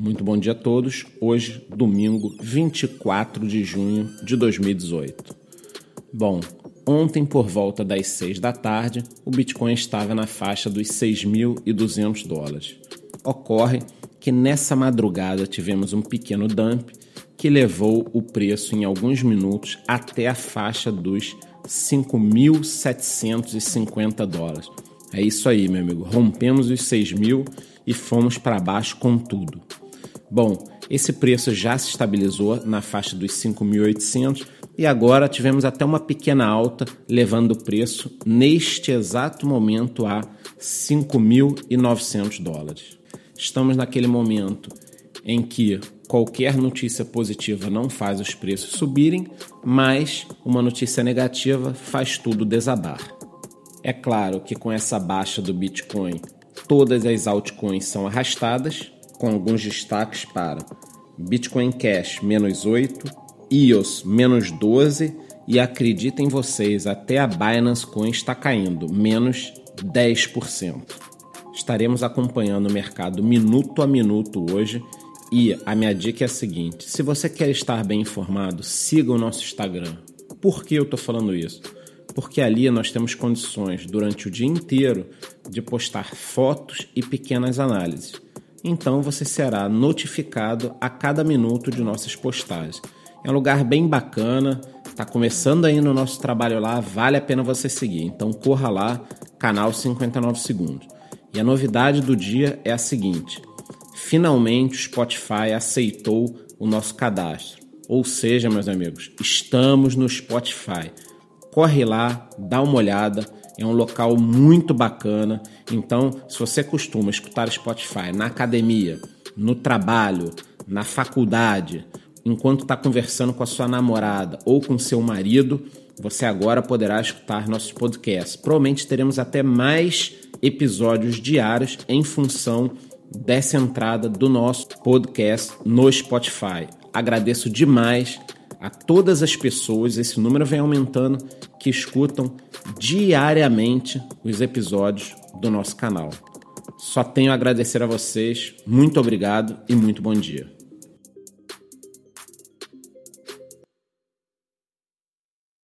Muito bom dia a todos. Hoje, domingo 24 de junho de 2018. Bom, ontem por volta das 6 da tarde, o Bitcoin estava na faixa dos 6.200 dólares. Ocorre que nessa madrugada tivemos um pequeno dump que levou o preço em alguns minutos até a faixa dos 5.750 dólares. É isso aí, meu amigo. Rompemos os 6 mil e fomos para baixo com tudo. Bom, esse preço já se estabilizou na faixa dos 5.800 e agora tivemos até uma pequena alta, levando o preço neste exato momento a 5.900 dólares. Estamos naquele momento em que qualquer notícia positiva não faz os preços subirem, mas uma notícia negativa faz tudo desabar. É claro que com essa baixa do Bitcoin, todas as altcoins são arrastadas, com alguns destaques para Bitcoin Cash menos 8, EOS menos 12 e acreditem vocês, até a Binance Coin está caindo, menos 10%. Estaremos acompanhando o mercado minuto a minuto hoje e a minha dica é a seguinte: se você quer estar bem informado, siga o nosso Instagram. Por que eu estou falando isso? Porque ali nós temos condições durante o dia inteiro de postar fotos e pequenas análises então você será notificado a cada minuto de nossas postagens. É um lugar bem bacana, está começando aí no nosso trabalho lá, vale a pena você seguir. Então corra lá, canal 59 segundos. E a novidade do dia é a seguinte: finalmente o Spotify aceitou o nosso cadastro. Ou seja, meus amigos, estamos no Spotify. Corre lá, dá uma olhada é um local muito bacana. Então, se você costuma escutar Spotify na academia, no trabalho, na faculdade, enquanto está conversando com a sua namorada ou com seu marido, você agora poderá escutar nossos podcasts. Provavelmente teremos até mais episódios diários em função dessa entrada do nosso podcast no Spotify. Agradeço demais a todas as pessoas, esse número vem aumentando, que escutam diariamente os episódios do nosso canal. Só tenho a agradecer a vocês, muito obrigado e muito bom dia.